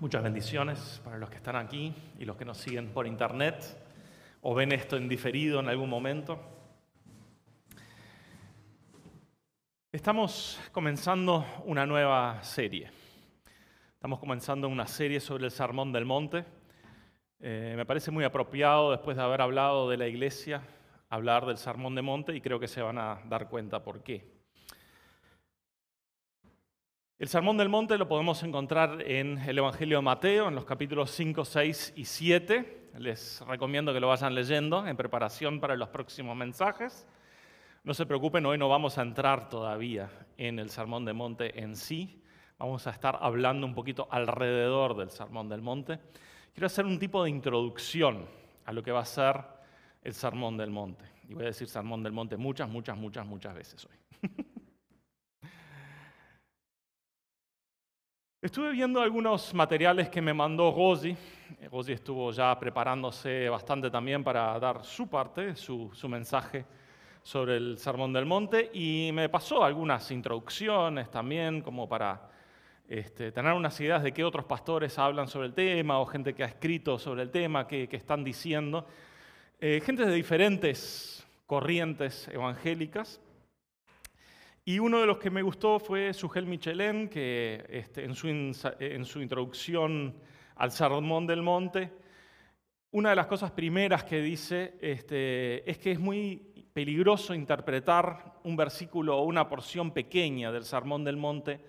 Muchas bendiciones para los que están aquí y los que nos siguen por internet o ven esto en diferido en algún momento. Estamos comenzando una nueva serie. Estamos comenzando una serie sobre el Sermón del Monte. Eh, me parece muy apropiado, después de haber hablado de la iglesia, hablar del Sermón del Monte y creo que se van a dar cuenta por qué. El Sermón del Monte lo podemos encontrar en el Evangelio de Mateo, en los capítulos 5, 6 y 7. Les recomiendo que lo vayan leyendo en preparación para los próximos mensajes. No se preocupen, hoy no vamos a entrar todavía en el Sermón del Monte en sí. Vamos a estar hablando un poquito alrededor del Sermón del Monte. Quiero hacer un tipo de introducción a lo que va a ser el Sermón del Monte. Y voy a decir Sermón del Monte muchas, muchas, muchas, muchas veces hoy. Estuve viendo algunos materiales que me mandó Rosi. Rosi estuvo ya preparándose bastante también para dar su parte, su, mensaje sobre el Sermón del Monte y me pasó algunas introducciones también como para este, tener unas ideas de qué otros pastores hablan sobre el tema o gente que ha escrito sobre el tema, qué, están diciendo. Eh, gente de diferentes corrientes evangélicas. Y uno de los que me gustó fue Sugel Michelin, que este, en, su en, su introducción al Sermón del Monte, una de las cosas primeras que dice este, es que es muy peligroso interpretar un versículo o una porción pequeña del Sermón del Monte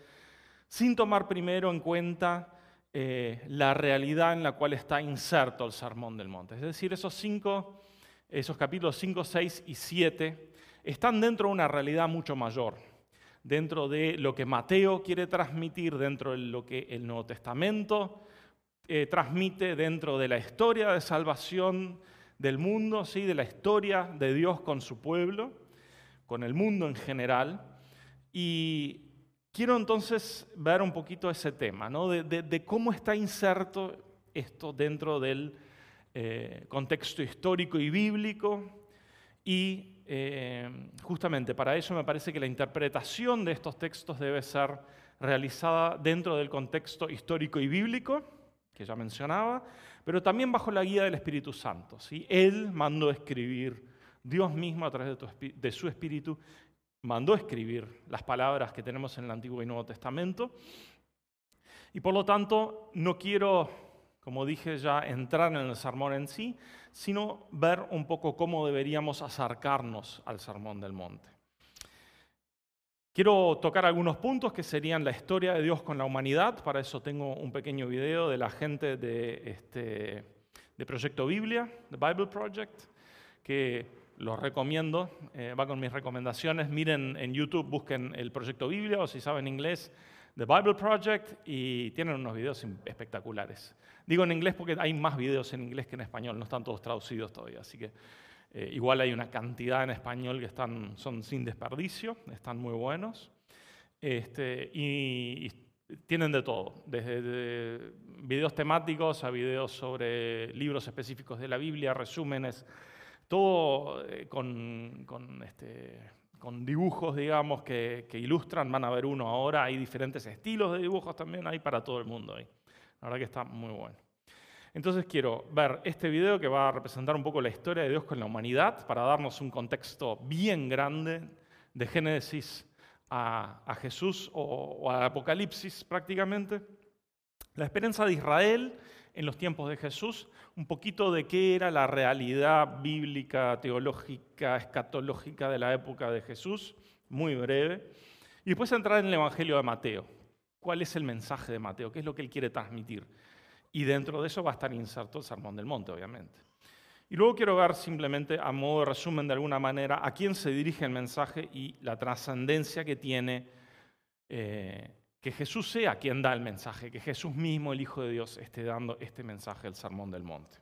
sin tomar primero en cuenta eh, la realidad en la cual está inserto el Sermón del Monte. Es decir, esos, cinco, esos capítulos 5, 6 y 7 están dentro de una realidad mucho mayor, dentro de lo que Mateo quiere transmitir, dentro de lo que el Nuevo Testamento eh, transmite, dentro de la historia de salvación del mundo, ¿sí? de la historia de Dios con su pueblo, con el mundo en general. Y quiero entonces ver un poquito ese tema, ¿no? de, cómo está inserto esto dentro del eh, contexto histórico y bíblico y eh, justamente para eso me parece que la interpretación de estos textos debe ser realizada dentro del contexto histórico y bíblico, que ya mencionaba, pero también bajo la guía del Espíritu Santo. ¿sí? Él mandó escribir, Dios mismo a través de, de su Espíritu mandó escribir las palabras que tenemos en el Antiguo y Nuevo Testamento. Y por lo tanto, no quiero, como dije ya, entrar en el sermón en sí, sino ver un poco cómo deberíamos acercarnos al Sermón del Monte. Quiero tocar algunos puntos que serían la historia de Dios con la humanidad. Para eso tengo un pequeño video de la gente de, este, de Proyecto Biblia, The Bible Project, que los recomiendo, eh, va con mis recomendaciones. Miren en YouTube, busquen el Proyecto Biblia o si saben inglés, The Bible Project y tienen unos videos espectaculares. Digo en inglés porque hay más videos en inglés que en español, no están todos traducidos todavía, así que eh, igual hay una cantidad en español que están, son sin desperdicio, están muy buenos. Este, y, tienen de todo, desde videos temáticos a videos sobre libros específicos de la Biblia, resúmenes, todo eh, con, este, con, dibujos, digamos, que, ilustran. Van a ver uno ahora, hay diferentes estilos de dibujos también, hay para todo el mundo ahí. La verdad que está muy bueno. Entonces quiero ver este video que va a representar un poco la historia de Dios con la humanidad para darnos un contexto bien grande de Génesis a, Jesús o, a Apocalipsis prácticamente. La esperanza de Israel en los tiempos de Jesús, un poquito de qué era la realidad bíblica, teológica, escatológica de la época de Jesús, muy breve. Y después entrar en el Evangelio de Mateo, cuál es el mensaje de Mateo, qué es lo que él quiere transmitir. Y dentro de eso va a estar inserto el Sermón del Monte, obviamente. Y luego quiero ver simplemente, a modo de resumen de alguna manera, a quién se dirige el mensaje y la trascendencia que tiene eh, que Jesús sea quien da el mensaje, que Jesús mismo, el Hijo de Dios, esté dando este mensaje, el Sermón del Monte.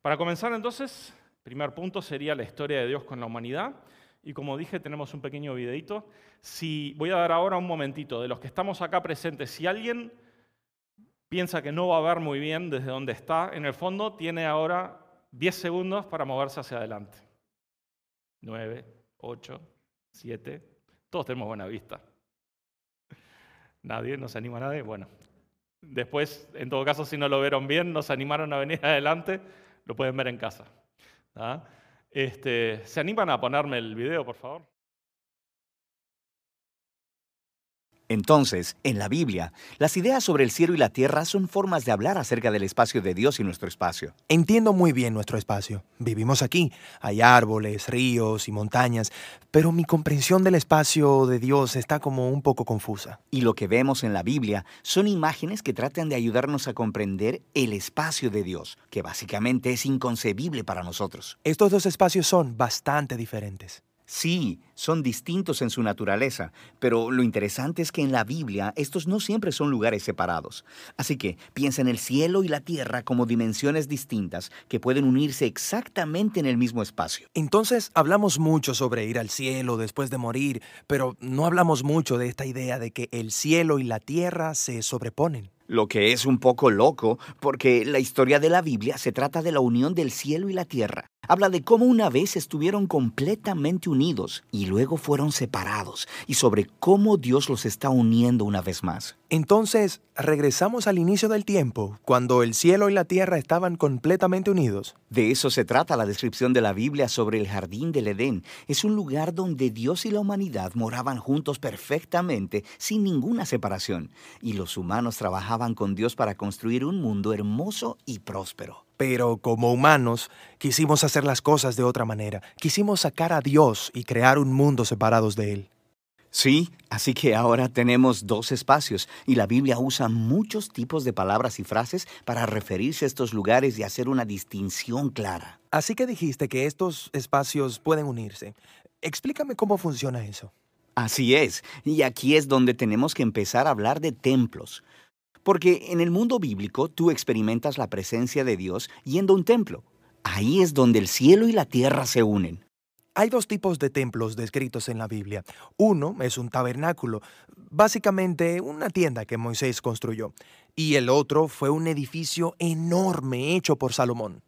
Para comenzar entonces, primer punto sería la historia de Dios con la humanidad. Y como dije, tenemos un pequeño videito. Si voy a dar ahora un momentito de los que estamos acá presentes, si alguien piensa que no va a ver muy bien desde donde está, en el fondo tiene ahora 10 segundos para moverse hacia adelante. 9, 8, 7, todos tenemos buena vista. Nadie, no se anima a nadie. Bueno, Después, en todo caso, si no lo vieron bien, nos animaron a venir adelante, lo pueden ver en casa. ¿ah? Este, ¿Se animan a ponerme el video, por favor? Entonces, en la Biblia, las ideas sobre el cielo y la tierra son formas de hablar acerca del espacio de Dios y nuestro espacio. Entiendo muy bien nuestro espacio. Vivimos aquí. Hay árboles, ríos y montañas, pero mi comprensión del espacio de Dios está como un poco confusa. Y lo que vemos en la Biblia son imágenes que tratan de ayudarnos a comprender el espacio de Dios, que básicamente es inconcebible para nosotros. Estos dos espacios son bastante diferentes. Sí, son distintos en su naturaleza, pero lo interesante es que en la Biblia estos no siempre son lugares separados. Así que piensa en el cielo y la tierra como dimensiones distintas que pueden unirse exactamente en el mismo espacio. Entonces hablamos mucho sobre ir al cielo después de morir, pero no hablamos mucho de esta idea de que el cielo y la tierra se sobreponen lo que es un poco loco, porque la historia de la Biblia se trata de la unión del cielo y la tierra. Habla de cómo una vez estuvieron completamente unidos y luego fueron separados, y sobre cómo Dios los está uniendo una vez más. Entonces, regresamos al inicio del tiempo, cuando el cielo y la tierra estaban completamente unidos. De eso se trata la descripción de la Biblia sobre el jardín del Edén. Es un lugar donde Dios y la humanidad moraban juntos perfectamente, sin ninguna separación, y los humanos trabajaban con Dios para construir un mundo hermoso y próspero. Pero como humanos, quisimos hacer las cosas de otra manera. Quisimos sacar a Dios y crear un mundo separados de Él. Sí, así que ahora tenemos dos espacios y la Biblia usa muchos tipos de palabras y frases para referirse a estos lugares y hacer una distinción clara. Así que dijiste que estos espacios pueden unirse. Explícame cómo funciona eso. Así es, y aquí es donde tenemos que empezar a hablar de templos. Porque en el mundo bíblico tú experimentas la presencia de Dios yendo a un templo. Ahí es donde el cielo y la tierra se unen. Hay dos tipos de templos descritos en la Biblia. Uno es un tabernáculo, básicamente una tienda que Moisés construyó, y el otro fue un edificio enorme hecho por Salomón.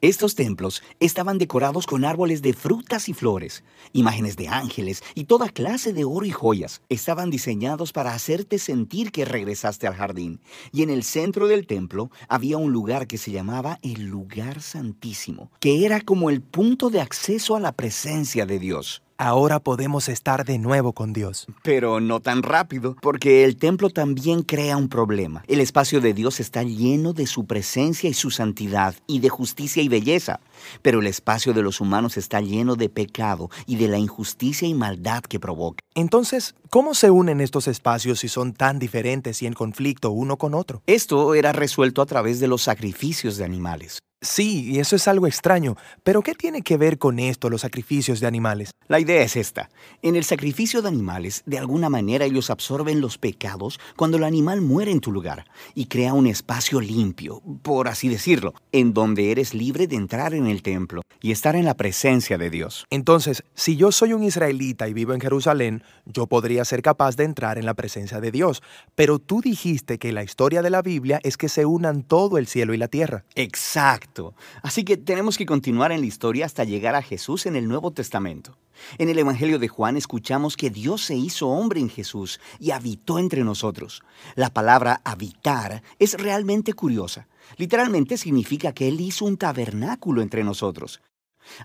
Estos templos estaban decorados con árboles de frutas y flores, imágenes de ángeles y toda clase de oro y joyas. Estaban diseñados para hacerte sentir que regresaste al jardín. Y en el centro del templo había un lugar que se llamaba el lugar santísimo, que era como el punto de acceso a la presencia de Dios. Ahora podemos estar de nuevo con Dios. Pero no tan rápido, porque el templo también crea un problema. El espacio de Dios está lleno de su presencia y su santidad, y de justicia y belleza. Pero el espacio de los humanos está lleno de pecado y de la injusticia y maldad que provoca. Entonces, ¿cómo se unen estos espacios si son tan diferentes y en conflicto uno con otro? Esto era resuelto a través de los sacrificios de animales. Sí, y eso es algo extraño, pero ¿qué tiene que ver con esto los sacrificios de animales? La idea es esta. En el sacrificio de animales, de alguna manera ellos absorben los pecados cuando el animal muere en tu lugar y crea un espacio limpio, por así decirlo, en donde eres libre de entrar en el templo y estar en la presencia de Dios. Entonces, si yo soy un israelita y vivo en Jerusalén, yo podría ser capaz de entrar en la presencia de Dios, pero tú dijiste que la historia de la Biblia es que se unan todo el cielo y la tierra. Exacto. Así que tenemos que continuar en la historia hasta llegar a Jesús en el Nuevo Testamento. En el Evangelio de Juan escuchamos que Dios se hizo hombre en Jesús y habitó entre nosotros. La palabra habitar es realmente curiosa. Literalmente significa que Él hizo un tabernáculo entre nosotros.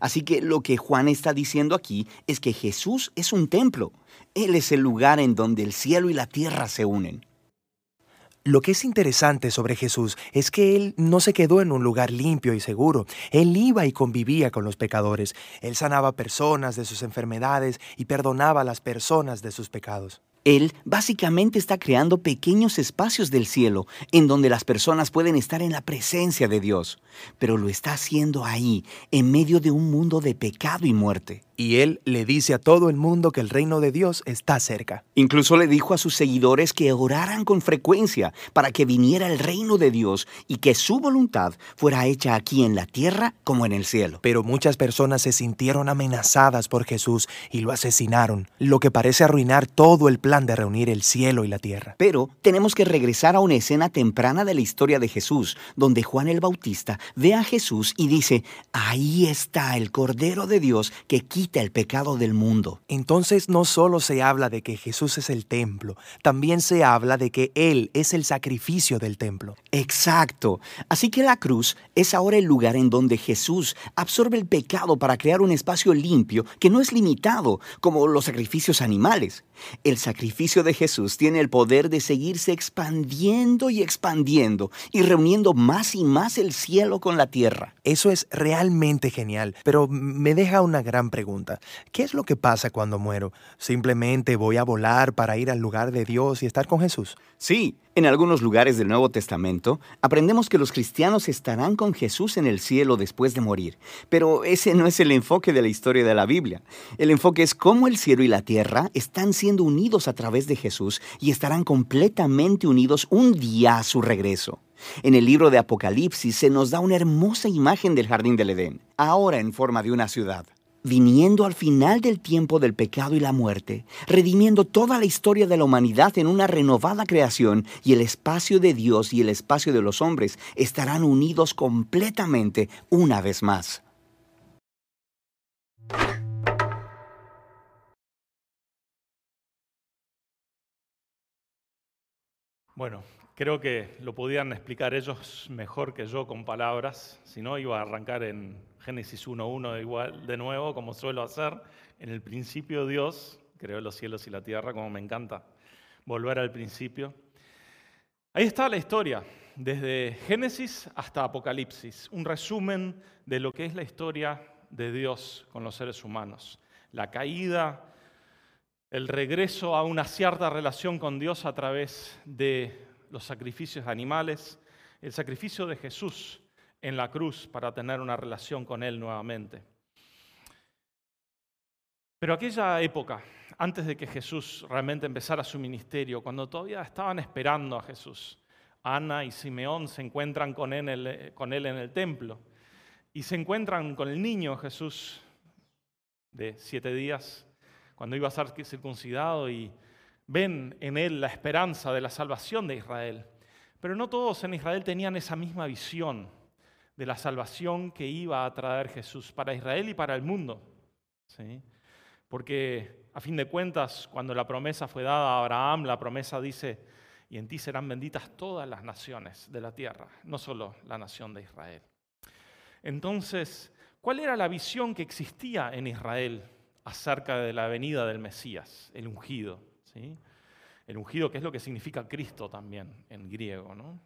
Así que lo que Juan está diciendo aquí es que Jesús es un templo. Él es el lugar en donde el cielo y la tierra se unen. Lo que es interesante sobre Jesús es que Él no se quedó en un lugar limpio y seguro. Él iba y convivía con los pecadores. Él sanaba personas de sus enfermedades y perdonaba a las personas de sus pecados. Él básicamente está creando pequeños espacios del cielo en donde las personas pueden estar en la presencia de Dios, pero lo está haciendo ahí, en medio de un mundo de pecado y muerte. Y Él le dice a todo el mundo que el reino de Dios está cerca. Incluso le dijo a sus seguidores que oraran con frecuencia para que viniera el reino de Dios y que su voluntad fuera hecha aquí en la tierra como en el cielo. Pero muchas personas se sintieron amenazadas por Jesús y lo asesinaron, lo que parece arruinar todo el plan de reunir el cielo y la tierra. Pero tenemos que regresar a una escena temprana de la historia de Jesús, donde Juan el Bautista ve a Jesús y dice, ahí está el Cordero de Dios que quita quita el pecado del mundo. Entonces no solo se habla de que Jesús es el templo, también se habla de que Él es el sacrificio del templo. Exacto. Así que la cruz es ahora el lugar en donde Jesús absorbe el pecado para crear un espacio limpio que no es limitado como los sacrificios animales. El sacrificio de Jesús tiene el poder de seguirse expandiendo y expandiendo y reuniendo más y más el cielo con la tierra. Eso es realmente genial, pero me deja una gran pregunta. ¿Qué es lo que pasa cuando muero? ¿Simplemente voy a volar para ir al lugar de Dios y estar con Jesús? Sí, en algunos lugares del Nuevo Testamento aprendemos que los cristianos estarán con Jesús en el cielo después de morir, pero ese no es el enfoque de la historia de la Biblia. El enfoque es cómo el cielo y la tierra están siendo unidos a través de Jesús y estarán completamente unidos un día a su regreso. En el libro de Apocalipsis se nos da una hermosa imagen del jardín del Edén, ahora en forma de una ciudad viniendo al final del tiempo del pecado y la muerte, redimiendo toda la historia de la humanidad en una renovada creación, y el espacio de Dios y el espacio de los hombres estarán unidos completamente una vez más. Bueno, creo que lo podían explicar ellos mejor que yo con palabras, si no iba a arrancar en Génesis 1.1 igual de nuevo, como suelo hacer. En el principio Dios creó los cielos y la tierra, como me encanta volver al principio. Ahí está la historia, desde Génesis hasta Apocalipsis, un resumen de lo que es la historia de Dios con los seres humanos. La caída, el regreso a una cierta relación con Dios a través de los sacrificios animales, el sacrificio de Jesús en la cruz para tener una relación con Él nuevamente. Pero aquella época, antes de que Jesús realmente empezara su ministerio, cuando todavía estaban esperando a Jesús, Ana y Simeón se encuentran con él, con él en el templo y se encuentran con el niño Jesús de siete días, cuando iba a ser circuncidado y ven en él la esperanza de la salvación de Israel. Pero no todos en Israel tenían esa misma visión de la salvación que iba a traer Jesús para Israel y para el mundo. ¿sí? Porque a fin de cuentas, cuando la promesa fue dada a Abraham, la promesa dice, y en ti serán benditas todas las naciones de la tierra, no solo la nación de Israel. Entonces, ¿cuál era la visión que existía en Israel acerca de la venida del Mesías, el ungido? ¿sí? El ungido, que es lo que significa Cristo también en griego. ¿no?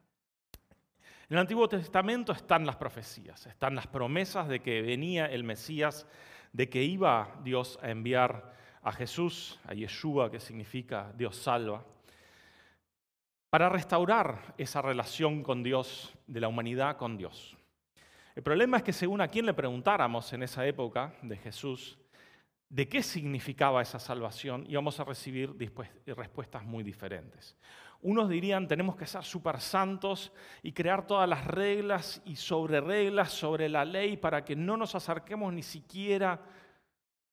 En el Antiguo Testamento están las profecías, están las promesas de que venía el Mesías, de que iba Dios a enviar a Jesús, a Yeshua, que significa Dios salva, para restaurar esa relación con Dios, de la humanidad con Dios. El problema es que según a quien le preguntáramos en esa época de Jesús, de qué significaba esa salvación, íbamos a recibir respuestas muy diferentes. Unos dirían, tenemos que ser súper santos y crear todas las reglas y sobre reglas sobre la ley para que no nos acerquemos ni siquiera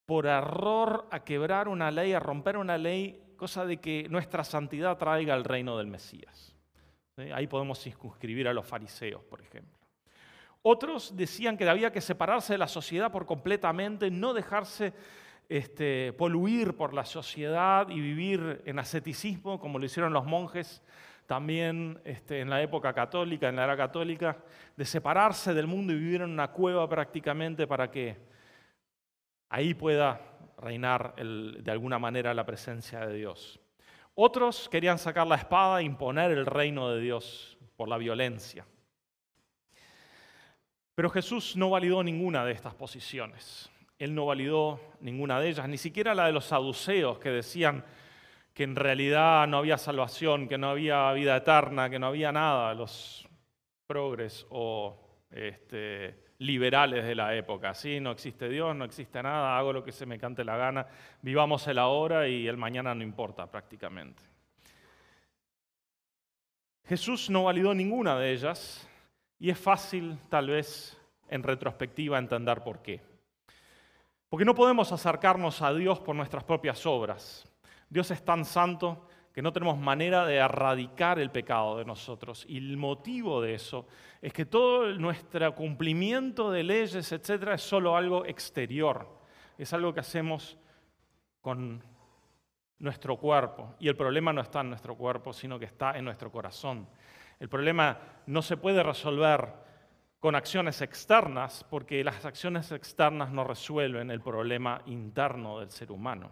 por error a quebrar una ley, a romper una ley, cosa de que nuestra santidad traiga al reino del Mesías. Ahí podemos circunscribir a los fariseos, por ejemplo. Otros decían que había que separarse de la sociedad por completamente, no dejarse este, poluir por la sociedad y vivir en asceticismo, como lo hicieron los monjes también este, en la época católica, en la era católica, de separarse del mundo y vivir en una cueva prácticamente para que ahí pueda reinar de alguna manera la presencia de Dios. Otros querían sacar la espada e imponer el reino de Dios por la violencia. Pero Jesús no validó ninguna de estas posiciones él no validó ninguna de ellas, ni siquiera la de los saduceos que decían que en realidad no había salvación, que no había vida eterna, que no había nada, los progres o este, liberales de la época. ¿sí? No existe Dios, no existe nada, hago lo que se me cante la gana, vivamos el ahora y el mañana no importa prácticamente. Jesús no validó ninguna de ellas y es fácil tal vez en retrospectiva entender por qué. Porque no podemos acercarnos a Dios por nuestras propias obras. Dios es tan santo que no tenemos manera de erradicar el pecado de nosotros. Y el motivo de eso es que todo nuestro cumplimiento de leyes, etcétera, es solo algo exterior. es algo que hacemos con nuestro cuerpo. Y el problema no está en nuestro cuerpo, sino que está en nuestro corazón. El problema no se puede resolver con acciones externas, porque las acciones externas no resuelven el problema interno del ser humano.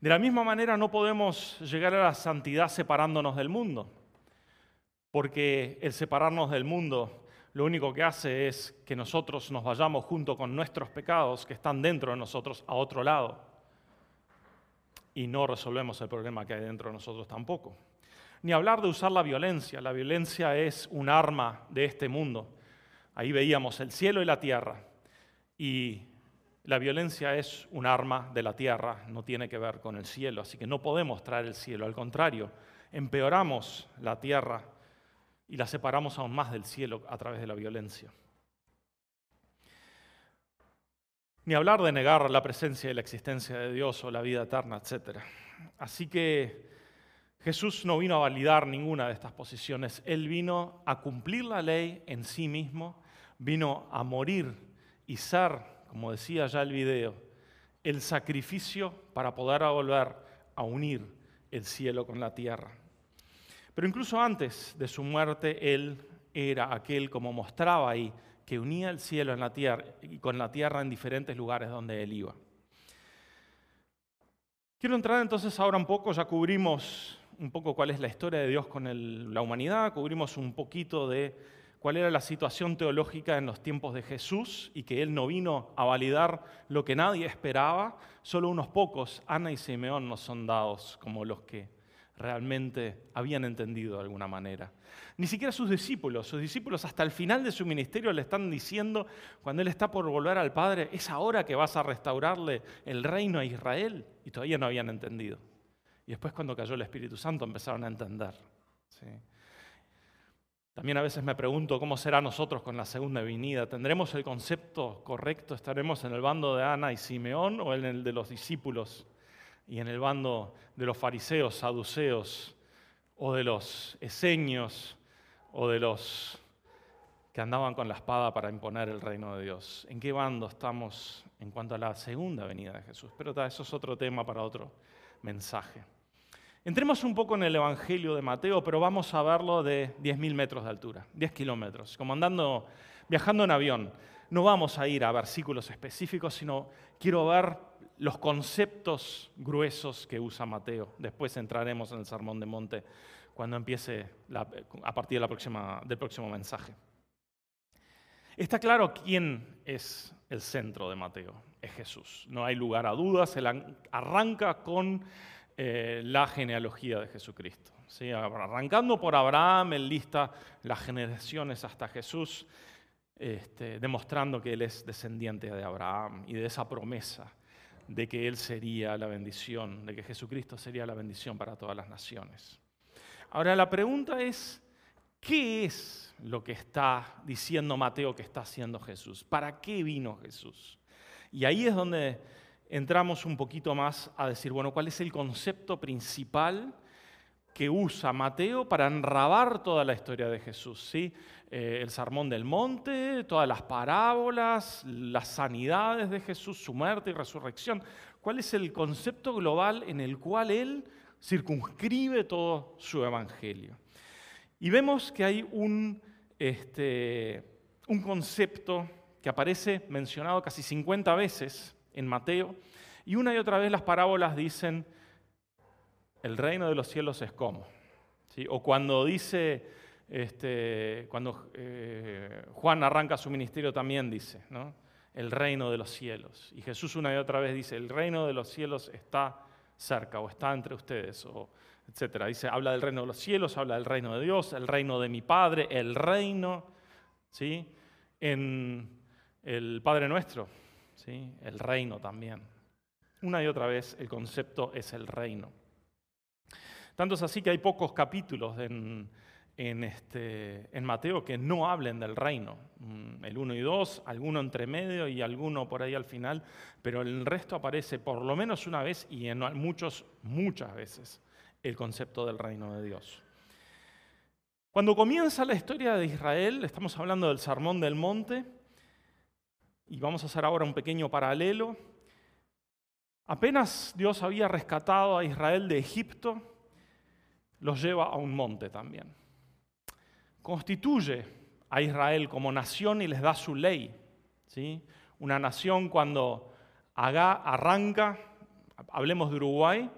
De la misma manera no podemos llegar a la santidad separándonos del mundo, porque el separarnos del mundo lo único que hace es que nosotros nos vayamos junto con nuestros pecados que están dentro de nosotros a otro lado y no resolvemos el problema que hay dentro de nosotros tampoco. Ni hablar de usar la violencia. La violencia es un arma de este mundo. Ahí veíamos el cielo y la tierra. Y la violencia es un arma de la tierra, no tiene que ver con el cielo. Así que no podemos traer el cielo. Al contrario, empeoramos la tierra y la separamos aún más del cielo a través de la violencia. Ni hablar de negar la presencia y la existencia de Dios o la vida eterna, etc. Así que Jesús no vino a validar ninguna de estas posiciones. Él vino a cumplir la ley en sí mismo, vino a morir y ser, como decía ya el video, el sacrificio para poder volver a unir el cielo con la tierra. Pero incluso antes de su muerte, Él era aquel, como mostraba ahí, que unía el cielo con la tierra en diferentes lugares donde él iba. Quiero entrar entonces ahora un poco, ya cubrimos un poco cuál es la historia de Dios con la humanidad, cubrimos un poquito de cuál era la situación teológica en los tiempos de Jesús y que Él no vino a validar lo que nadie esperaba, solo unos pocos, Ana y Simeón, no son dados como los que realmente habían entendido de alguna manera. Ni siquiera sus discípulos, sus discípulos hasta el final de su ministerio le están diciendo, cuando Él está por volver al Padre, es ahora que vas a restaurarle el reino a Israel. Y todavía no habían entendido. Y después cuando cayó el Espíritu Santo empezaron a entender. También a veces me pregunto cómo será nosotros con la segunda venida. ¿Tendremos el concepto correcto? ¿Estaremos en el bando de Ana y Simeón o en el de los discípulos y en el bando de los fariseos, saduceos o de los eseños o de los que andaban con la espada para imponer el reino de Dios. ¿En qué bando estamos en cuanto a la segunda venida de Jesús? Pero eso es otro tema para otro mensaje. Entremos un poco en el Evangelio de Mateo, pero vamos a verlo de 10.000 metros de altura, 10 kilómetros, como andando, viajando en avión. No vamos a ir a versículos específicos, sino quiero ver los conceptos gruesos que usa Mateo. Después entraremos en el Sermón de Monte cuando empiece a partir del próximo mensaje. Está claro quién es el centro de Mateo, es Jesús. No hay lugar a dudas, él arranca con eh, la genealogía de Jesucristo. ¿sí? Arrancando por Abraham, él lista las generaciones hasta Jesús, este, demostrando que él es descendiente de Abraham y de esa promesa de que Él sería la bendición, de que Jesucristo sería la bendición para todas las naciones. Ahora la pregunta es, ¿qué es lo que está diciendo Mateo que está haciendo Jesús? ¿Para qué vino Jesús? Y ahí es donde entramos un poquito más a decir, bueno, ¿cuál es el concepto principal que usa Mateo para enrabar toda la historia de Jesús? ¿sí? Eh, el sermón del monte, todas las parábolas, las sanidades de Jesús, su muerte y resurrección. ¿Cuál es el concepto global en el cual Él circunscribe todo su evangelio? Y vemos que hay un, este, un concepto que aparece mencionado casi 50 veces en Mateo, y una y otra vez las parábolas dicen, el reino de los cielos es como. O cuando dice este, cuando eh, Juan arranca su ministerio también dice, ¿no? el reino de los cielos. Y Jesús una y otra vez dice, el reino de los cielos está cerca o está entre ustedes, o etcétera. Dice, habla del reino de los cielos, habla del reino de Dios, el reino de mi Padre, el reino, ¿sí? En el Padre Nuestro, El reino también. Una y otra vez el concepto es el reino. Tanto es así que hay pocos capítulos en, este, Mateo que no hablen del reino. Mm, el 1 y 2, alguno entre medio y alguno por ahí al final, pero el resto aparece por lo menos una vez y en muchos, muchas veces el concepto del reino de Dios. Cuando comienza la historia de Israel, estamos hablando del Sermón del Monte, y vamos a hacer ahora un pequeño paralelo. Apenas Dios había rescatado a Israel de Egipto, los lleva a un monte también. Constituye a Israel como nación y les da su ley. ¿sí? Una nación cuando haga, arranca, hablemos de Uruguay,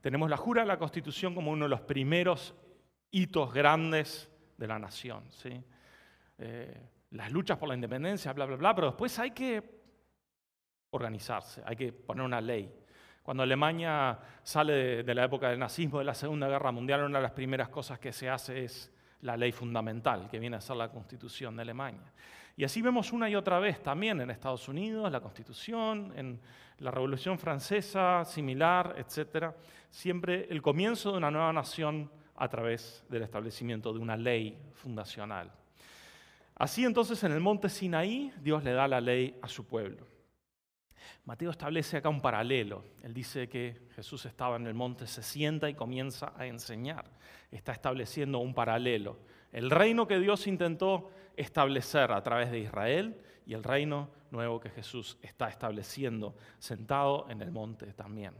tenemos la jura de la Constitución como uno de los primeros hitos grandes de la nación. ¿sí? Eh, las luchas por la independencia, bla, bla, bla, pero después hay que organizarse, hay que poner una ley. Cuando Alemania sale de, la época del nazismo, de la Segunda Guerra Mundial, una de las primeras cosas que se hace es la ley fundamental, que viene a ser la Constitución de Alemania. Y así vemos una y otra vez también en Estados Unidos, la Constitución, en la Revolución Francesa, similar, etc. Siempre el comienzo de una nueva nación a través del establecimiento de una ley fundacional. Así entonces en el monte Sinaí Dios le da la ley a su pueblo. Mateo establece acá un paralelo. Él dice que Jesús estaba en el monte, se sienta y comienza a enseñar. Está estableciendo un paralelo. El reino que Dios intentó establecer a través de Israel y el reino nuevo que Jesús está estableciendo sentado en el monte también.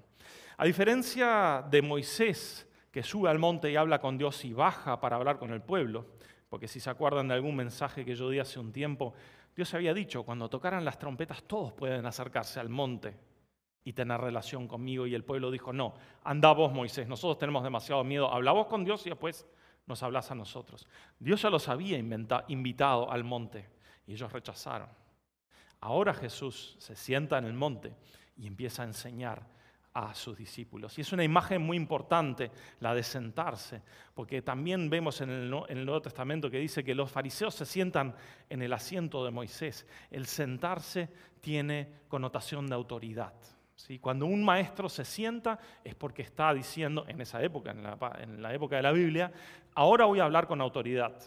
A diferencia de Moisés, que sube al monte y habla con Dios y baja para hablar con el pueblo, porque si se acuerdan de algún mensaje que yo di hace un tiempo, Dios había dicho, cuando tocaran las trompetas todos pueden acercarse al monte y tener relación conmigo. Y el pueblo dijo, no, anda vos Moisés, nosotros tenemos demasiado miedo, habla vos con Dios y después nos hablas a nosotros. Dios ya los había invitado al monte y ellos rechazaron. Ahora Jesús se sienta en el monte y empieza a enseñar a sus discípulos. Y es una imagen muy importante la de sentarse, porque también vemos en el, Nuevo Testamento que dice que los fariseos se sientan en el asiento de Moisés. El sentarse tiene connotación de autoridad. ¿sí? Cuando un maestro se sienta es porque está diciendo, en esa época, en la, época de la Biblia, ahora voy a hablar con autoridad.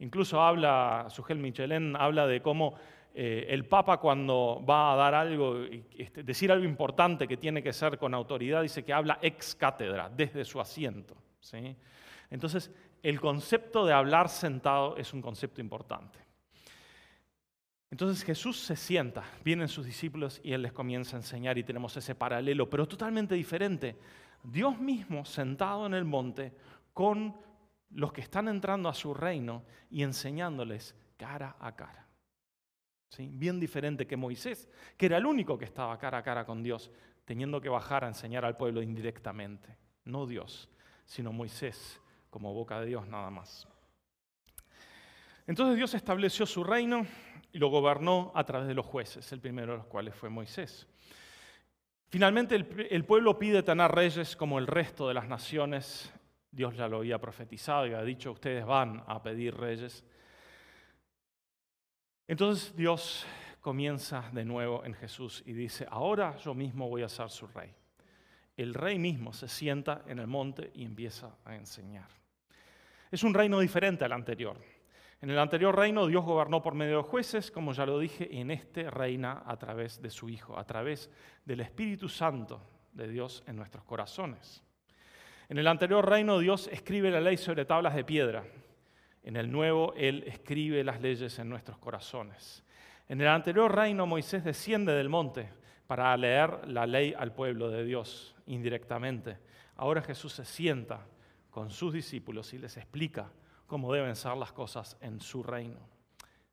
Incluso habla, Sugel Michelén habla de cómo eh, el Papa cuando va a dar algo, este, decir algo importante que tiene que ser con autoridad, dice que habla ex cátedra, desde su asiento. ¿sí? Entonces, el concepto de hablar sentado es un concepto importante. Entonces Jesús se sienta, vienen sus discípulos y Él les comienza a enseñar y tenemos ese paralelo, pero totalmente diferente. Dios mismo sentado en el monte con los que están entrando a su reino y enseñándoles cara a cara. Bien diferente que Moisés, que era el único que estaba cara a cara con Dios, teniendo que bajar a enseñar al pueblo indirectamente. No Dios, sino Moisés como boca de Dios nada más. Entonces Dios estableció su reino y lo gobernó a través de los jueces, el primero de los cuales fue Moisés. Finalmente el, pueblo pide tener reyes como el resto de las naciones. Dios ya lo había profetizado y había dicho, ustedes van a pedir reyes. Entonces Dios comienza de nuevo en Jesús y dice, ahora yo mismo voy a ser su rey. El rey mismo se sienta en el monte y empieza a enseñar. Es un reino diferente al anterior. En el anterior reino Dios gobernó por medio de jueces, como ya lo dije, en este reina a través de su Hijo, a través del Espíritu Santo de Dios en nuestros corazones. En el anterior reino Dios escribe la ley sobre tablas de piedra, en el nuevo, Él escribe las leyes en nuestros corazones. En el anterior reino, Moisés desciende del monte para leer la ley al pueblo de Dios indirectamente. Ahora Jesús se sienta con sus discípulos y les explica cómo deben ser las cosas en su reino.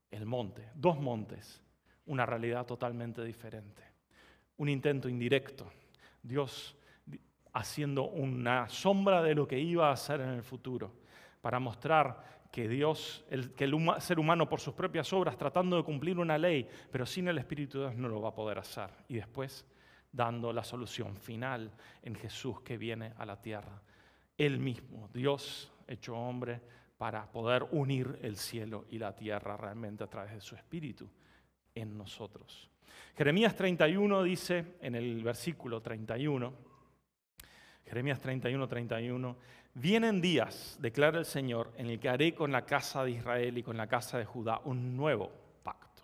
El monte, dos montes, una realidad totalmente diferente. Un intento indirecto. Dios haciendo una sombra de lo que iba a hacer en el futuro para mostrar que Dios, el, que el ser humano por sus propias obras tratando de cumplir una ley, pero sin el Espíritu de Dios no lo va a poder hacer. Y después dando la solución final en Jesús que viene a la tierra. Él mismo, Dios hecho hombre, para poder unir el cielo y la tierra realmente a través de su Espíritu en nosotros. Jeremías 31 dice en el versículo 31, Jeremías 31, 31, Vienen días, declara el Señor, en el que haré con la casa de Israel y con la casa de Judá un nuevo pacto.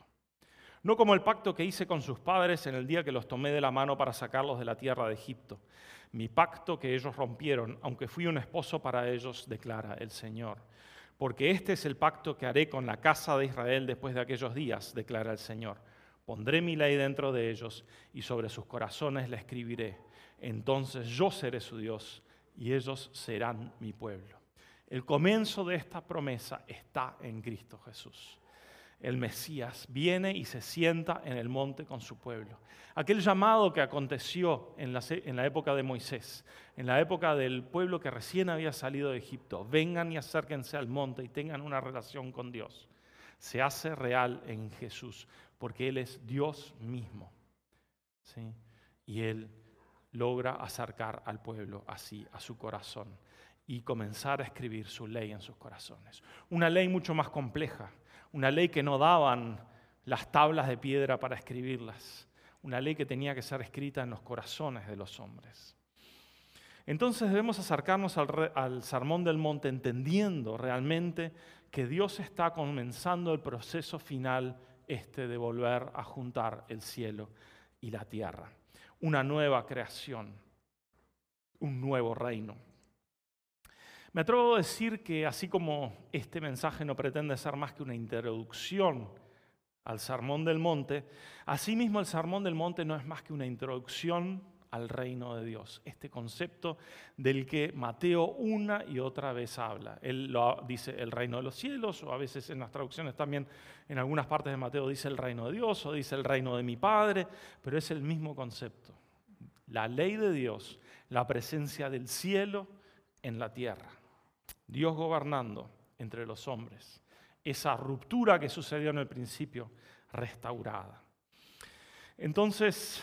No como el pacto que hice con sus padres en el día que los tomé de la mano para sacarlos de la tierra de Egipto. Mi pacto que ellos rompieron, aunque fui un esposo para ellos, declara el Señor. Porque este es el pacto que haré con la casa de Israel después de aquellos días, declara el Señor. Pondré mi ley dentro de ellos y sobre sus corazones la escribiré. Entonces yo seré su Dios y ellos serán mi pueblo. El comienzo de esta promesa está en Cristo Jesús. El Mesías viene y se sienta en el monte con su pueblo. Aquel llamado que aconteció en la, época de Moisés, en la época del pueblo que recién había salido de Egipto, vengan y acérquense al monte y tengan una relación con Dios, se hace real en Jesús, porque Él es Dios mismo. ¿sí? Y Él logra acercar al pueblo así, a su corazón, y comenzar a escribir su ley en sus corazones. Una ley mucho más compleja, una ley que no daban las tablas de piedra para escribirlas, una ley que tenía que ser escrita en los corazones de los hombres. Entonces debemos acercarnos al, al sermón del monte entendiendo realmente que Dios está comenzando el proceso final este de volver a juntar el cielo y la tierra una nueva creación, un nuevo reino. Me atrevo a decir que así como este mensaje no pretende ser más que una introducción al Sermón del Monte, asimismo el Sermón del Monte no es más que una introducción al reino de Dios, este concepto del que Mateo una y otra vez habla. Él dice el reino de los cielos, o a veces en las traducciones también, en algunas partes de Mateo dice el reino de Dios, o dice el reino de mi Padre, pero es el mismo concepto. La ley de Dios, la presencia del cielo en la tierra, Dios gobernando entre los hombres, esa ruptura que sucedió en el principio, restaurada. Entonces,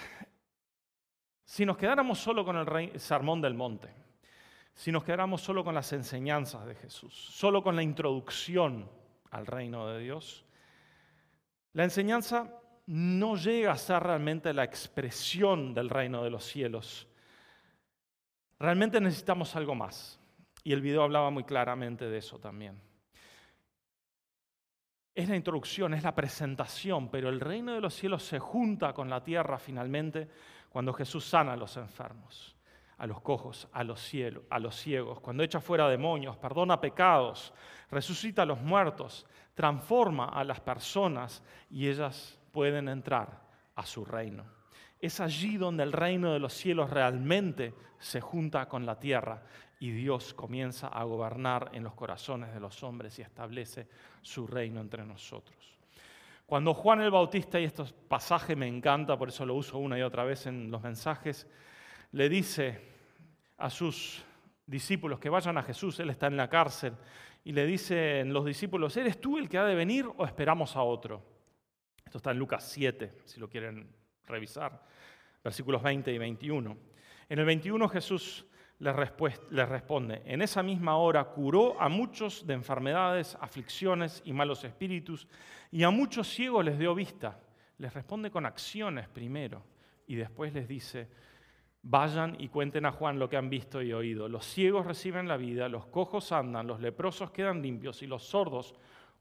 si nos quedáramos solo con el sermón del monte, si nos quedáramos solo con las enseñanzas de Jesús, solo con la introducción al reino de Dios, la enseñanza no llega a ser realmente la expresión del reino de los cielos. Realmente necesitamos algo más. Y el video hablaba muy claramente de eso también. Es la introducción, es la presentación, pero el reino de los cielos se junta con la tierra finalmente cuando Jesús sana a los enfermos, a los cojos, a los, cielos, a los ciegos, cuando echa fuera demonios, perdona pecados, resucita a los muertos, transforma a las personas y ellas pueden entrar a su reino. Es allí donde el reino de los cielos realmente se junta con la tierra y Dios comienza a gobernar en los corazones de los hombres y establece su reino entre nosotros. Cuando Juan el Bautista, y este pasaje me encanta, por eso lo uso una y otra vez en los mensajes, le dice a sus discípulos que vayan a Jesús, él está en la cárcel, y le dicen los discípulos, ¿eres tú el que ha de venir o esperamos a otro? Esto está en Lucas 7, si lo quieren revisar, versículos 20 y 21. En el 21 Jesús les, responde, en esa misma hora curó a muchos de enfermedades, aflicciones y malos espíritus, y a muchos ciegos les dio vista. Les responde con acciones primero, y después les dice, vayan y cuenten a Juan lo que han visto y oído. Los ciegos reciben la vida, los cojos andan, los leprosos quedan limpios y los sordos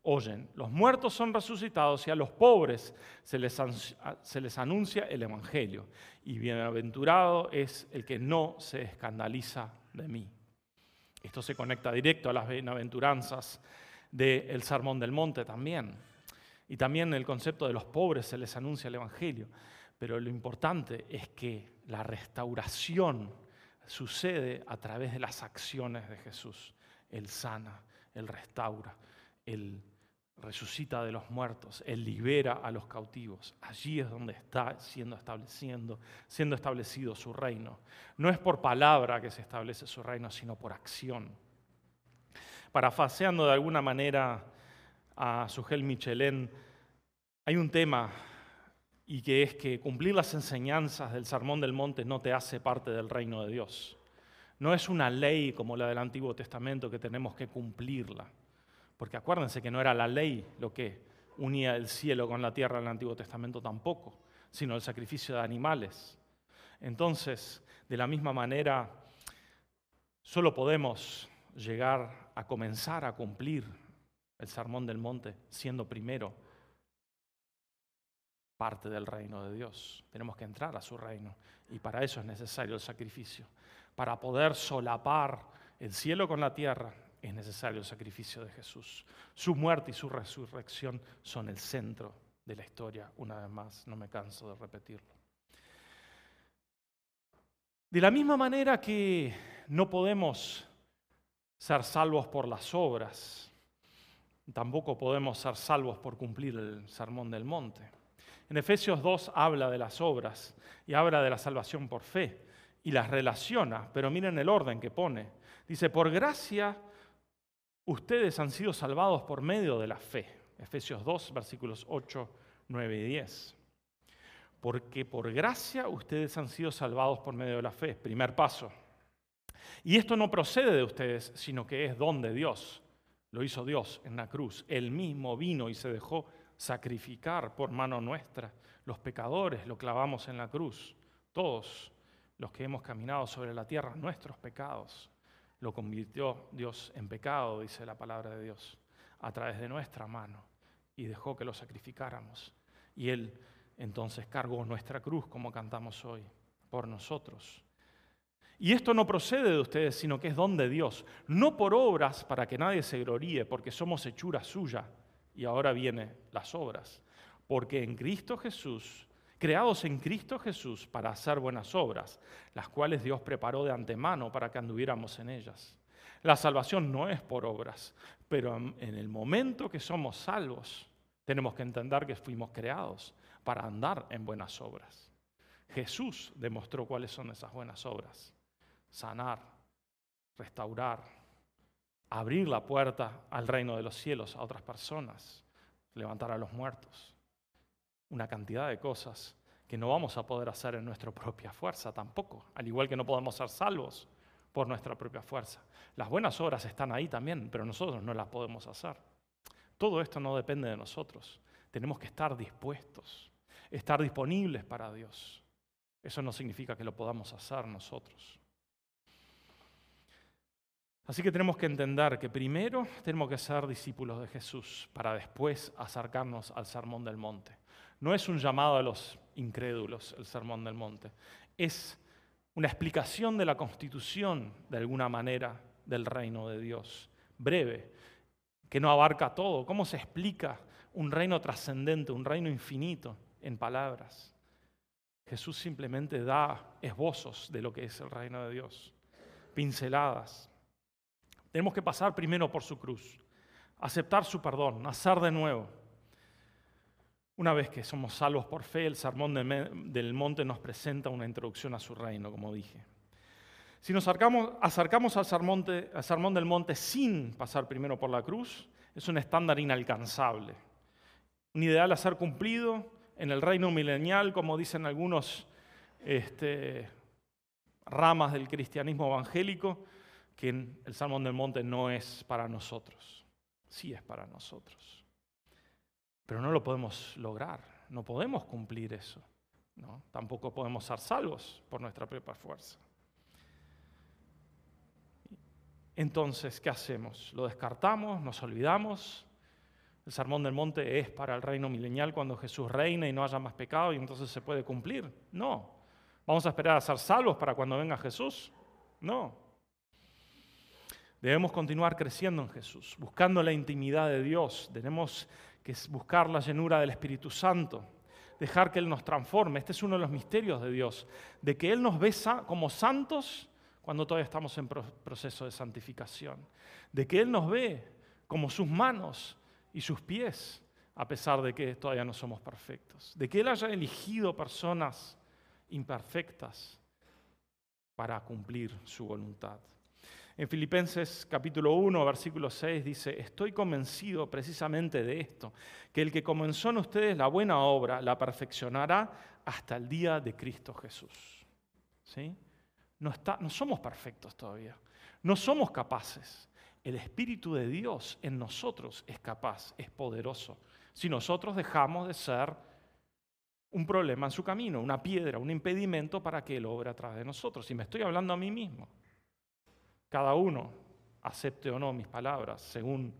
oyen. Los muertos son resucitados y a los pobres se les, se les anuncia el Evangelio. Y bienaventurado es el que no se escandaliza de mí. Esto se conecta directo a las bienaventuranzas del Sermón del Monte también. Y también el concepto de los pobres se les anuncia el Evangelio. Pero lo importante es que la restauración sucede a través de las acciones de Jesús. Él sana, Él restaura, Él resucita de los muertos, Él libera a los cautivos. Allí es donde está siendo, estableciendo, siendo establecido su reino. No es por palabra que se establece su reino, sino por acción. Parafaseando de alguna manera a Sugel Michelén, hay un tema y que es que cumplir las enseñanzas del Sermón del Monte no te hace parte del reino de Dios. No es una ley como la del Antiguo Testamento que tenemos que cumplirla. Porque acuérdense que no era la ley lo que unía el cielo con la tierra en el Antiguo Testamento tampoco, sino el sacrificio de animales. Entonces, de la misma manera, solo podemos llegar a comenzar a cumplir el sermón del monte siendo primero parte del reino de Dios. Tenemos que entrar a su reino y para eso es necesario el sacrificio, para poder solapar el cielo con la tierra es necesario el sacrificio de Jesús. Su muerte y su resurrección son el centro de la historia, una vez más, no me canso de repetirlo. De la misma manera que no podemos ser salvos por las obras, tampoco podemos ser salvos por cumplir el sermón del monte. En Efesios 2 habla de las obras y habla de la salvación por fe y las relaciona, pero miren el orden que pone. Dice, por gracia ustedes han sido salvados por medio de la fe. Efesios 2, versículos 8, 9 y 10. Porque por gracia ustedes han sido salvados por medio de la fe. Primer paso. Y esto no procede de ustedes, sino que es don de Dios. Lo hizo Dios en la cruz. Él mismo vino y se dejó sacrificar por mano nuestra. Los pecadores lo clavamos en la cruz. Todos los que hemos caminado sobre la tierra, nuestros pecados, lo convirtió Dios en pecado, dice la palabra de Dios, a través de nuestra mano y dejó que lo sacrificáramos. Y Él entonces cargó nuestra cruz, como cantamos hoy, por nosotros. Y esto no procede de ustedes, sino que es don de Dios, no por obras para que nadie se gloríe, porque somos hechura suya. Y ahora vienen las obras, porque en Cristo Jesús, creados en Cristo Jesús para hacer buenas obras, las cuales Dios preparó de antemano para que anduviéramos en ellas. La salvación no es por obras, pero en el momento que somos salvos, tenemos que entender que fuimos creados para andar en buenas obras. Jesús demostró cuáles son esas buenas obras. Sanar, restaurar, abrir la puerta al reino de los cielos a otras personas, levantar a los muertos. Una cantidad de cosas que no vamos a poder hacer en nuestra propia fuerza tampoco, al igual que no podemos ser salvos por nuestra propia fuerza. Las buenas obras están ahí también, pero nosotros no las podemos hacer. Todo esto no depende de nosotros. Tenemos que estar dispuestos, estar disponibles para Dios. Eso no significa que lo podamos hacer nosotros. Así que tenemos que entender que primero tenemos que ser discípulos de Jesús para después acercarnos al Sermón del Monte. No es un llamado a los incrédulos el Sermón del Monte, es una explicación de la constitución, de alguna manera, del reino de Dios, breve, que no abarca todo. ¿Cómo se explica un reino trascendente, un reino infinito en palabras? Jesús simplemente da esbozos de lo que es el reino de Dios, pinceladas. Tenemos que pasar primero por su cruz, aceptar su perdón, nacer de nuevo una vez que somos salvos por fe, el sermón del monte nos presenta una introducción a su reino, como dije. Si nos acercamos, al, sermón del monte sin pasar primero por la cruz, es un estándar inalcanzable, un ideal a ser cumplido en el reino milenial, como dicen algunos este, ramas del cristianismo evangélico, que el sermón del monte no es para nosotros, sí es para nosotros. Pero no lo podemos lograr, no podemos cumplir eso. ¿no? Tampoco podemos ser salvos por nuestra propia fuerza. Entonces, ¿qué hacemos? ¿Lo descartamos? ¿Nos olvidamos? El sermón del monte es para el reino milenial cuando Jesús reina y no haya más pecado y entonces se puede cumplir. No. ¿Vamos a esperar a ser salvos para cuando venga Jesús? No. Debemos continuar creciendo en Jesús, buscando la intimidad de Dios. Tenemos que es buscar la llenura del Espíritu Santo, dejar que Él nos transforme. Este es uno de los misterios de Dios, de que Él nos besa como santos cuando todavía estamos en proceso de santificación, de que Él nos ve como sus manos y sus pies, a pesar de que todavía no somos perfectos, de que Él haya elegido personas imperfectas para cumplir su voluntad. En Filipenses capítulo 1, versículo 6 dice, estoy convencido precisamente de esto, que el que comenzó en ustedes la buena obra la perfeccionará hasta el día de Cristo Jesús. ¿Sí? No, está, no somos perfectos todavía, no somos capaces. El Espíritu de Dios en nosotros es capaz, es poderoso. Si nosotros dejamos de ser un problema en su camino, una piedra, un impedimento para que Él obre a través de nosotros. Y me estoy hablando a mí mismo. Cada uno acepte o no mis palabras según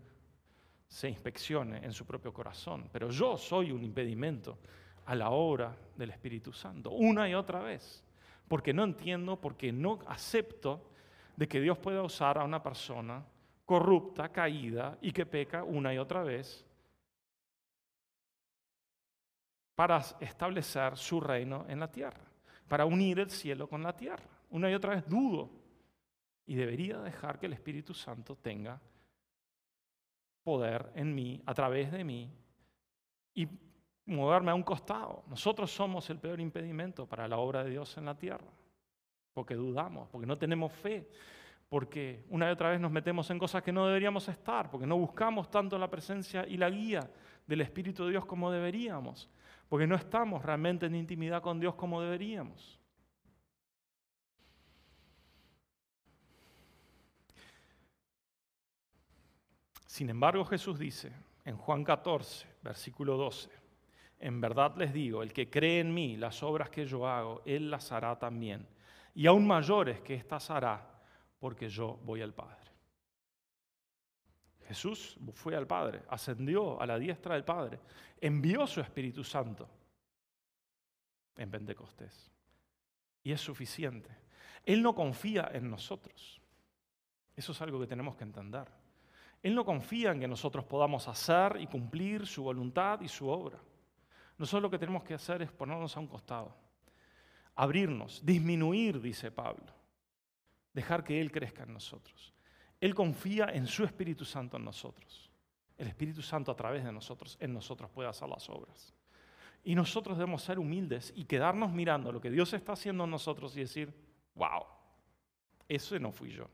se inspeccione en su propio corazón. Pero yo soy un impedimento a la obra del Espíritu Santo, una y otra vez. Porque no entiendo, porque no acepto de que Dios pueda usar a una persona corrupta, caída y que peca una y otra vez para establecer su reino en la tierra, para unir el cielo con la tierra. Una y otra vez dudo y debería dejar que el Espíritu Santo tenga poder en mí, a través de mí, y moverme a un costado. Nosotros somos el peor impedimento para la obra de Dios en la tierra, porque dudamos, porque no tenemos fe, porque una y otra vez nos metemos en cosas que no deberíamos estar, porque no buscamos tanto la presencia y la guía del Espíritu de Dios como deberíamos, porque no estamos realmente en intimidad con Dios como deberíamos. Sin embargo, Jesús dice en Juan 14, versículo 12, en verdad les digo, el que cree en mí, las obras que yo hago, él las hará también, y aún mayores que éstas hará, porque yo voy al Padre. Jesús fue al Padre, ascendió a la diestra del Padre, envió su Espíritu Santo en Pentecostés. Y es suficiente. Él no confía en nosotros. Eso es algo que tenemos que entender. Él no confía en que nosotros podamos hacer y cumplir su voluntad y su obra. Nosotros lo que tenemos que hacer es ponernos a un costado, abrirnos, disminuir, dice Pablo, dejar que Él crezca en nosotros. Él confía en su Espíritu Santo en nosotros. El Espíritu Santo a través de nosotros, en nosotros puede hacer las obras. Y nosotros debemos ser humildes y quedarnos mirando lo que Dios está haciendo en nosotros y decir, wow, ese no fui yo.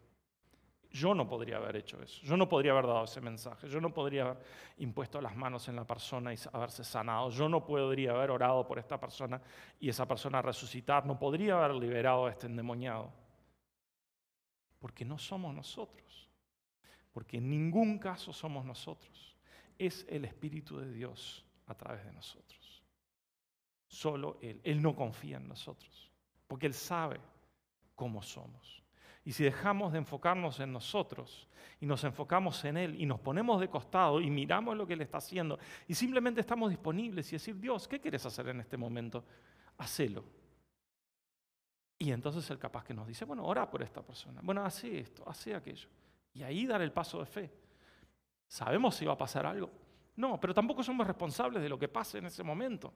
Yo no podría haber hecho eso. Yo no podría haber dado ese mensaje. Yo no podría haber impuesto las manos en la persona y haberse sanado. Yo no podría haber orado por esta persona y esa persona resucitar. No podría haber liberado a este endemoniado. Porque no somos nosotros. Porque en ningún caso somos nosotros. Es el Espíritu de Dios a través de nosotros. Solo Él. Él no confía en nosotros. Porque Él sabe cómo somos. Y si dejamos de enfocarnos en nosotros y nos enfocamos en Él y nos ponemos de costado y miramos lo que Él está haciendo y simplemente estamos disponibles y decir, Dios, ¿qué quieres hacer en este momento? Hacelo. Y entonces el capaz que nos dice, bueno, ora por esta persona. Bueno, hace esto, hace aquello. Y ahí dar el paso de fe. ¿Sabemos si va a pasar algo? No, pero tampoco somos responsables de lo que pase en ese momento.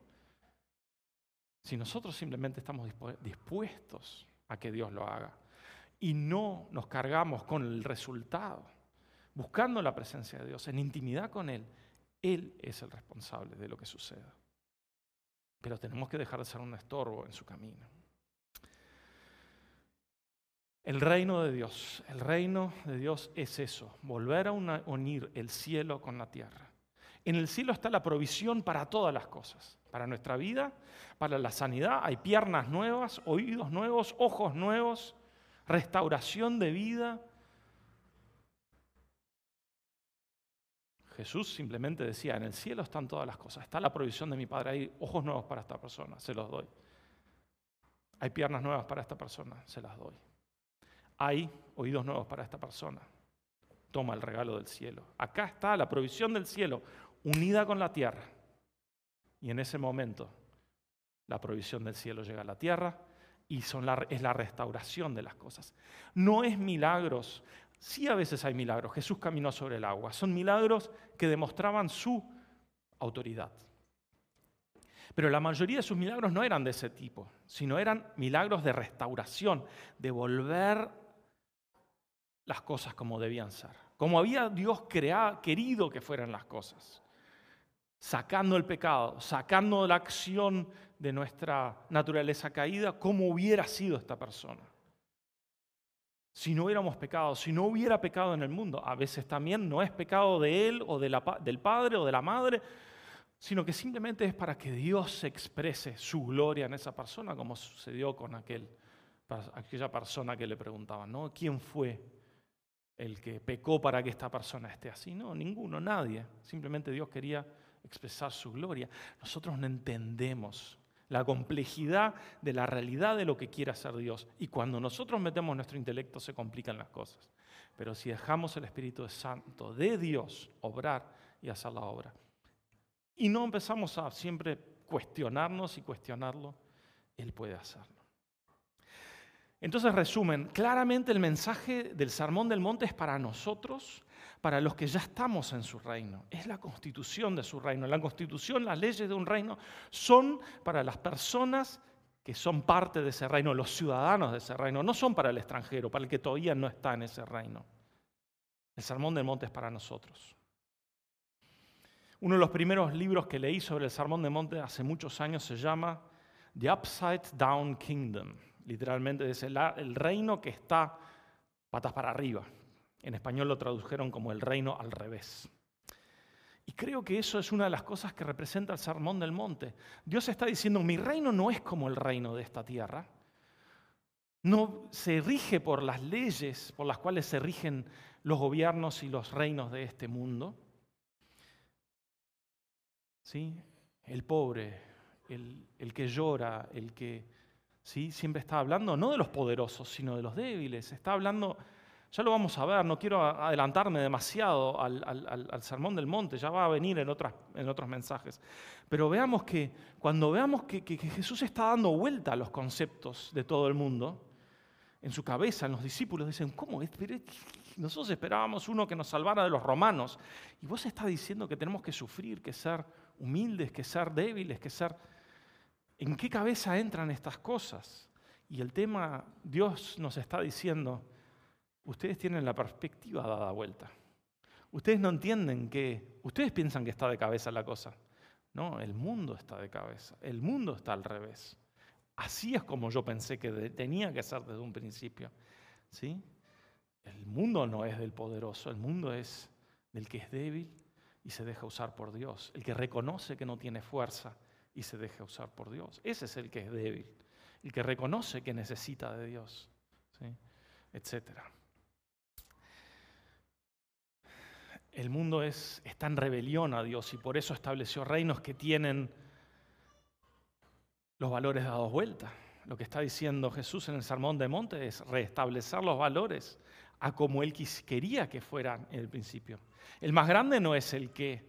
Si nosotros simplemente estamos dispuestos a que Dios lo haga y no nos cargamos con el resultado, buscando la presencia de Dios, en intimidad con Él, Él es el responsable de lo que suceda. Pero tenemos que dejar de ser un estorbo en su camino. El reino de Dios, el reino de Dios es eso, volver a unir el cielo con la tierra. En el cielo está la provisión para todas las cosas, para nuestra vida, para la sanidad. Hay piernas nuevas, oídos nuevos, ojos nuevos, restauración de vida. Jesús simplemente decía, en el cielo están todas las cosas, está la provisión de mi Padre, hay ojos nuevos para esta persona, se los doy. Hay piernas nuevas para esta persona, se las doy. Hay oídos nuevos para esta persona, toma el regalo del cielo. Acá está la provisión del cielo, unida con la tierra. Y en ese momento, la provisión del cielo llega a la tierra y es la restauración de las cosas. No es milagros, sí a veces hay milagros, Jesús caminó sobre el agua, son milagros que demostraban su autoridad. Pero la mayoría de sus milagros no eran de ese tipo, sino eran milagros de restauración, de volver las cosas como debían ser, como había Dios querido que fueran las cosas, sacando el pecado, sacando la acción de nuestra naturaleza caída, cómo hubiera sido esta persona. Si no hubiéramos pecado, si no hubiera pecado en el mundo, a veces también no es pecado de él o del padre o de la madre, sino que simplemente es para que Dios exprese su gloria en esa persona, como sucedió con aquel, aquella persona que le preguntaban, ¿no? ¿Quién fue el que pecó para que esta persona esté así? No, ninguno, nadie. Simplemente Dios quería expresar su gloria. Nosotros no entendemos la complejidad de la realidad de lo que quiere hacer Dios. Y cuando nosotros metemos nuestro intelecto se complican las cosas. Pero si dejamos el Espíritu Santo de Dios obrar y hacer la obra, y no empezamos a siempre cuestionarnos y cuestionarlo, Él puede hacerlo. Entonces, resumen, claramente el mensaje del Sermón del Monte es para nosotros, para los que ya estamos en su reino. Es la constitución de su reino. La constitución, las leyes de un reino son para las personas que son parte de ese reino, los ciudadanos de ese reino. No son para el extranjero, para el que todavía no está en ese reino. El Sermón del Monte es para nosotros. Uno de los primeros libros que leí sobre el Sermón del Monte hace muchos años se llama The Upside Down Kingdom. Literalmente es el, el reino que está patas para arriba. En español lo tradujeron como el reino al revés. Y creo que eso es una de las cosas que representa el Sermón del Monte. Dios está diciendo, mi reino no es como el reino de esta tierra. No se rige por las leyes por las cuales se rigen los gobiernos y los reinos de este mundo. ¿Sí? El pobre, el, el que llora, el que ¿sí? siempre está hablando no de los poderosos, sino de los débiles. Está hablando ya lo vamos a ver, no quiero adelantarme demasiado al, Sermón del Monte, ya va a venir en, en, otros mensajes. Pero veamos que cuando veamos que, Jesús está dando vuelta a los conceptos de todo el mundo, en su cabeza, en los discípulos dicen, ¿cómo? Nosotros esperábamos uno que nos salvara de los romanos. Y vos estás diciendo que tenemos que sufrir, que ser humildes, que ser débiles, que ser... ¿En qué cabeza entran estas cosas? Y el tema, Dios nos está diciendo, ustedes tienen la perspectiva dada vuelta. Ustedes no entienden que, ustedes piensan que está de cabeza la cosa. No, el mundo está de cabeza, el mundo está al revés. Así es como yo pensé que tenía que ser desde un principio. ¿Sí? El mundo no es del poderoso, el mundo es del que es débil y se deja usar por Dios, el que reconoce que no tiene fuerza y se deja usar por Dios. Ese es el que es débil, el que reconoce que necesita de Dios, ¿sí? etcétera. El mundo es, está en rebelión a Dios y por eso estableció reinos que tienen los valores dados vuelta. Lo que está diciendo Jesús en el Sermón de Monte es restablecer los valores a como Él quería que fueran en el principio. El más grande no es el que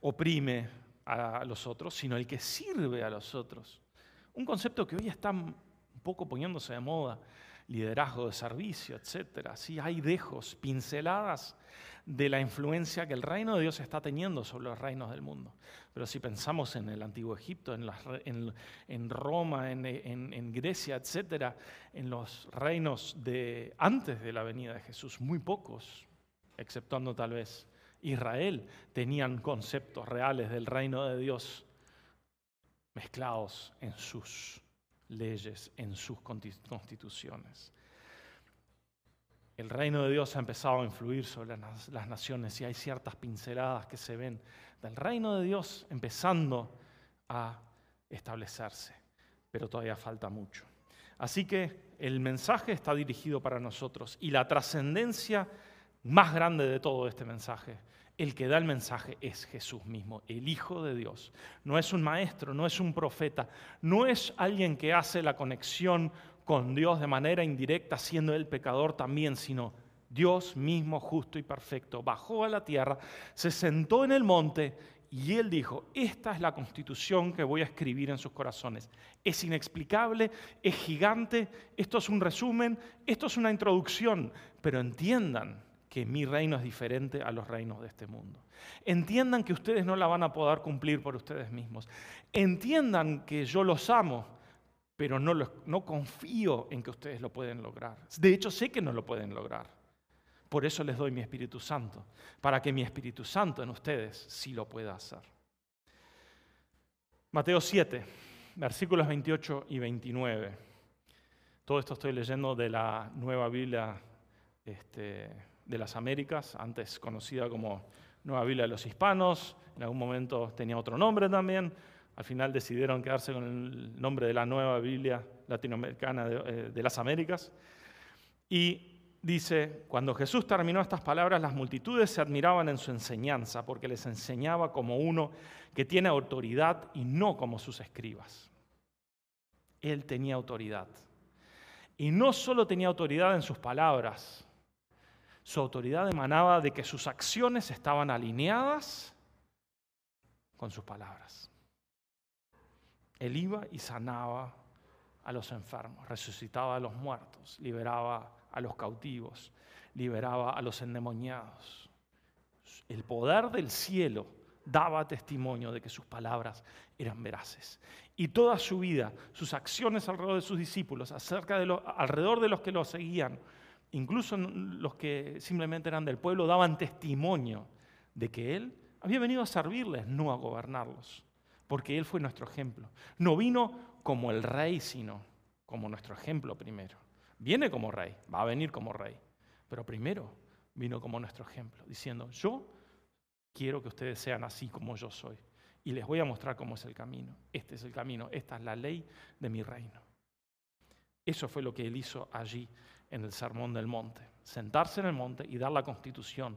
oprime a los otros, sino el que sirve a los otros. Un concepto que hoy está un poco poniéndose de moda, liderazgo de servicio, etc. Sí, hay dejos, pinceladas de la influencia que el reino de Dios está teniendo sobre los reinos del mundo. Pero si pensamos en el antiguo Egipto, en, Roma, en, Grecia, etc., en los reinos de antes de la venida de Jesús, muy pocos, exceptuando tal vez Israel, tenían conceptos reales del reino de Dios mezclados en sus leyes, en sus constituciones. El reino de Dios ha empezado a influir sobre las naciones y hay ciertas pinceladas que se ven del reino de Dios empezando a establecerse, pero todavía falta mucho. Así que el mensaje está dirigido para nosotros y la trascendencia más grande de todo este mensaje, el que da el mensaje es Jesús mismo, el Hijo de Dios. No es un maestro, no es un profeta, no es alguien que hace la conexión con Dios de manera indirecta, siendo el pecador también, sino Dios mismo, justo y perfecto, bajó a la tierra, se sentó en el monte y él dijo, esta es la constitución que voy a escribir en sus corazones. Es inexplicable, es gigante, esto es un resumen, esto es una introducción, pero entiendan que mi reino es diferente a los reinos de este mundo. Entiendan que ustedes no la van a poder cumplir por ustedes mismos. Entiendan que yo los amo pero no, no confío en que ustedes lo pueden lograr. De hecho, sé que no lo pueden lograr. Por eso les doy mi Espíritu Santo, para que mi Espíritu Santo en ustedes sí lo pueda hacer. Mateo 7, versículos 28 y 29. Todo esto estoy leyendo de la nueva Biblia este, de las Américas, antes conocida como Nueva Biblia de los Hispanos, en algún momento tenía otro nombre también, al final decidieron quedarse con el nombre de la nueva Biblia latinoamericana de, eh, las Américas. Y dice, cuando Jesús terminó estas palabras, las multitudes se admiraban en su enseñanza, porque les enseñaba como uno que tiene autoridad y no como sus escribas. Él tenía autoridad. Y no solo tenía autoridad en sus palabras, su autoridad emanaba de que sus acciones estaban alineadas con sus palabras. Él iba y sanaba a los enfermos, resucitaba a los muertos, liberaba a los cautivos, liberaba a los endemoniados. El poder del cielo daba testimonio de que sus palabras eran veraces. Y toda su vida, sus acciones alrededor de sus discípulos, acerca de alrededor de los que lo seguían, incluso los que simplemente eran del pueblo, daban testimonio de que Él había venido a servirles, no a gobernarlos, porque Él fue nuestro ejemplo. No vino como el rey, sino como nuestro ejemplo primero. Viene como rey, va a venir como rey, pero primero vino como nuestro ejemplo, diciendo, yo quiero que ustedes sean así como yo soy. Y les voy a mostrar cómo es el camino. Este es el camino, esta es la ley de mi reino. Eso fue lo que él hizo allí en el Sermón del Monte. Sentarse en el monte y dar la constitución.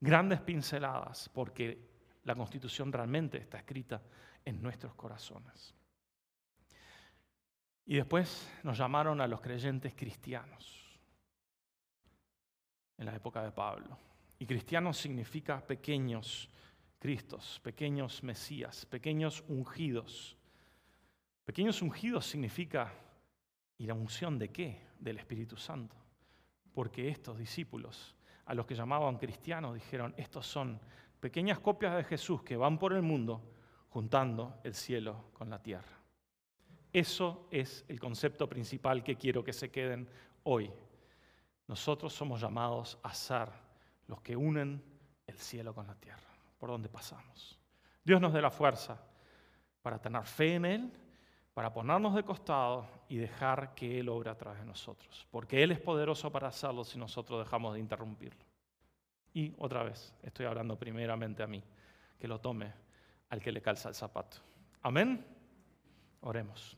Grandes pinceladas, porque la constitución realmente está escrita en nuestros corazones. Y después nos llamaron a los creyentes cristianos en la época de Pablo. Y cristianos significa pequeños Cristos, pequeños Mesías, pequeños ungidos. Pequeños ungidos significa, ¿y la unción de qué? Del Espíritu Santo. Porque estos discípulos, a los que llamaban cristianos, dijeron, estos son pequeñas copias de Jesús que van por el mundo juntando el cielo con la tierra. Eso es el concepto principal que quiero que se queden hoy. Nosotros somos llamados a ser los que unen el cielo con la tierra, por donde pasamos. Dios nos dé la fuerza para tener fe en Él, para ponernos de costado y dejar que Él obre a través de nosotros, porque Él es poderoso para hacerlo si nosotros dejamos de interrumpirlo. Y otra vez, estoy hablando primeramente a mí, que lo tome al que le calza el zapato. Amén. Oremos.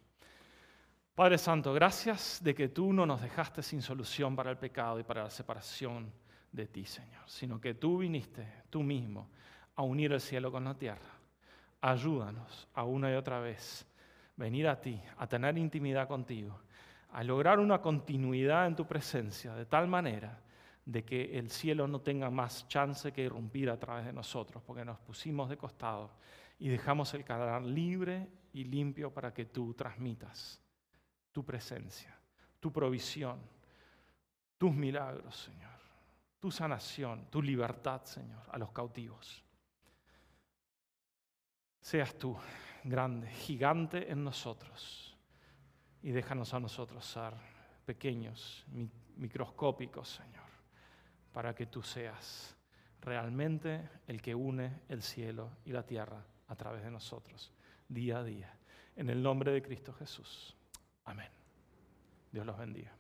Padre Santo, gracias de que tú no nos dejaste sin solución para el pecado y para la separación de ti, Señor, sino que tú viniste, tú mismo, a unir el cielo con la tierra. Ayúdanos a una y otra vez venir a ti, a tener intimidad contigo, a lograr una continuidad en tu presencia, de tal manera de que el cielo no tenga más chance que irrumpir a través de nosotros, porque nos pusimos de costado y dejamos el canal libre y limpio para que tú transmitas tu presencia, tu provisión, tus milagros, Señor tu sanación, tu libertad, Señor, a los cautivos. Seas tú grande, gigante en nosotros y déjanos a nosotros ser pequeños, microscópicos, Señor, para que tú seas realmente el que une el cielo y la tierra a través de nosotros, día a día. En el nombre de Cristo Jesús. Amén. Dios los bendiga.